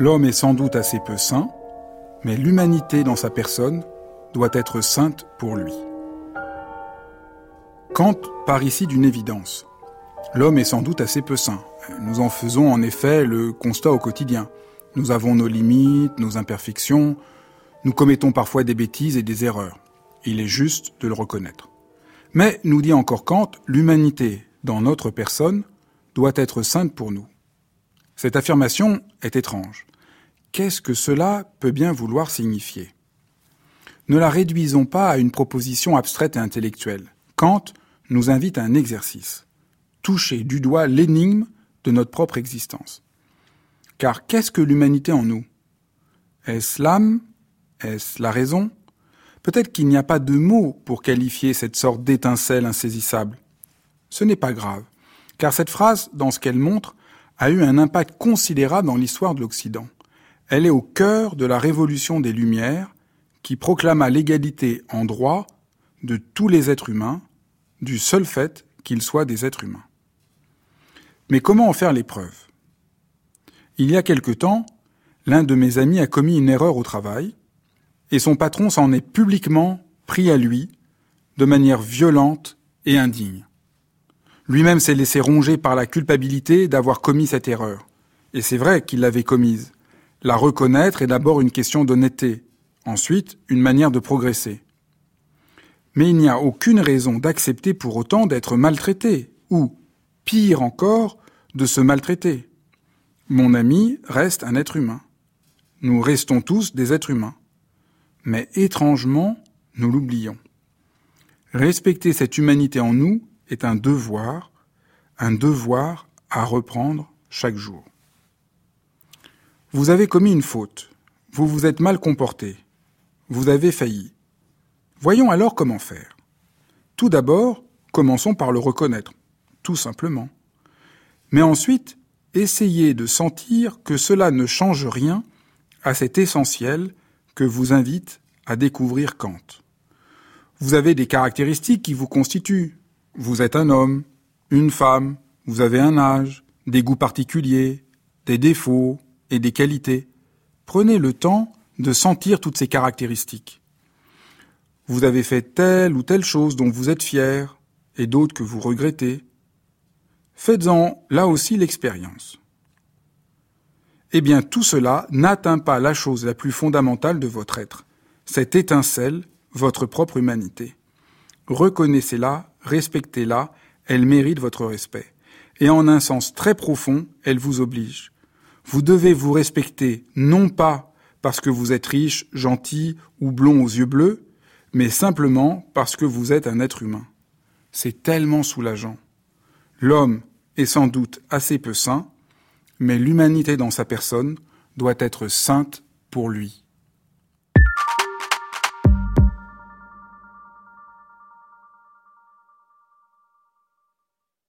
L'homme est sans doute assez peu saint, mais l'humanité dans sa personne doit être sainte pour lui. Kant part ici d'une évidence. L'homme est sans doute assez peu saint. Nous en faisons en effet le constat au quotidien. Nous avons nos limites, nos imperfections, nous commettons parfois des bêtises et des erreurs. Il est juste de le reconnaître. Mais, nous dit encore Kant, l'humanité, dans notre personne, doit être sainte pour nous. Cette affirmation est étrange. Qu'est-ce que cela peut bien vouloir signifier? Ne la réduisons pas à une proposition abstraite et intellectuelle. Kant nous invite à un exercice. Toucher du doigt l'énigme de notre propre existence. Car qu'est-ce que l'humanité en nous? Est-ce l'âme? Est-ce la raison? Peut-être qu'il n'y a pas de mots pour qualifier cette sorte d'étincelle insaisissable. Ce n'est pas grave, car cette phrase, dans ce qu'elle montre, a eu un impact considérable dans l'histoire de l'Occident. Elle est au cœur de la révolution des Lumières qui proclama l'égalité en droit de tous les êtres humains, du seul fait qu'ils soient des êtres humains. Mais comment en faire les preuves Il y a quelque temps, l'un de mes amis a commis une erreur au travail, et son patron s'en est publiquement pris à lui, de manière violente et indigne. Lui-même s'est laissé ronger par la culpabilité d'avoir commis cette erreur. Et c'est vrai qu'il l'avait commise. La reconnaître est d'abord une question d'honnêteté, ensuite une manière de progresser. Mais il n'y a aucune raison d'accepter pour autant d'être maltraité, ou, pire encore, de se maltraiter. Mon ami reste un être humain. Nous restons tous des êtres humains. Mais étrangement, nous l'oublions. Respecter cette humanité en nous est un devoir, un devoir à reprendre chaque jour. Vous avez commis une faute, vous vous êtes mal comporté, vous avez failli. Voyons alors comment faire. Tout d'abord, commençons par le reconnaître, tout simplement. Mais ensuite, essayez de sentir que cela ne change rien à cet essentiel que vous invite à découvrir Kant. Vous avez des caractéristiques qui vous constituent. Vous êtes un homme, une femme, vous avez un âge, des goûts particuliers, des défauts et des qualités. Prenez le temps de sentir toutes ces caractéristiques. Vous avez fait telle ou telle chose dont vous êtes fier et d'autres que vous regrettez. Faites-en là aussi l'expérience. Eh bien, tout cela n'atteint pas la chose la plus fondamentale de votre être, cette étincelle, votre propre humanité. Reconnaissez-la, respectez-la, elle mérite votre respect. Et en un sens très profond, elle vous oblige. Vous devez vous respecter non pas parce que vous êtes riche, gentil ou blond aux yeux bleus, mais simplement parce que vous êtes un être humain. C'est tellement soulageant. L'homme est sans doute assez peu saint, mais l'humanité dans sa personne doit être sainte pour lui.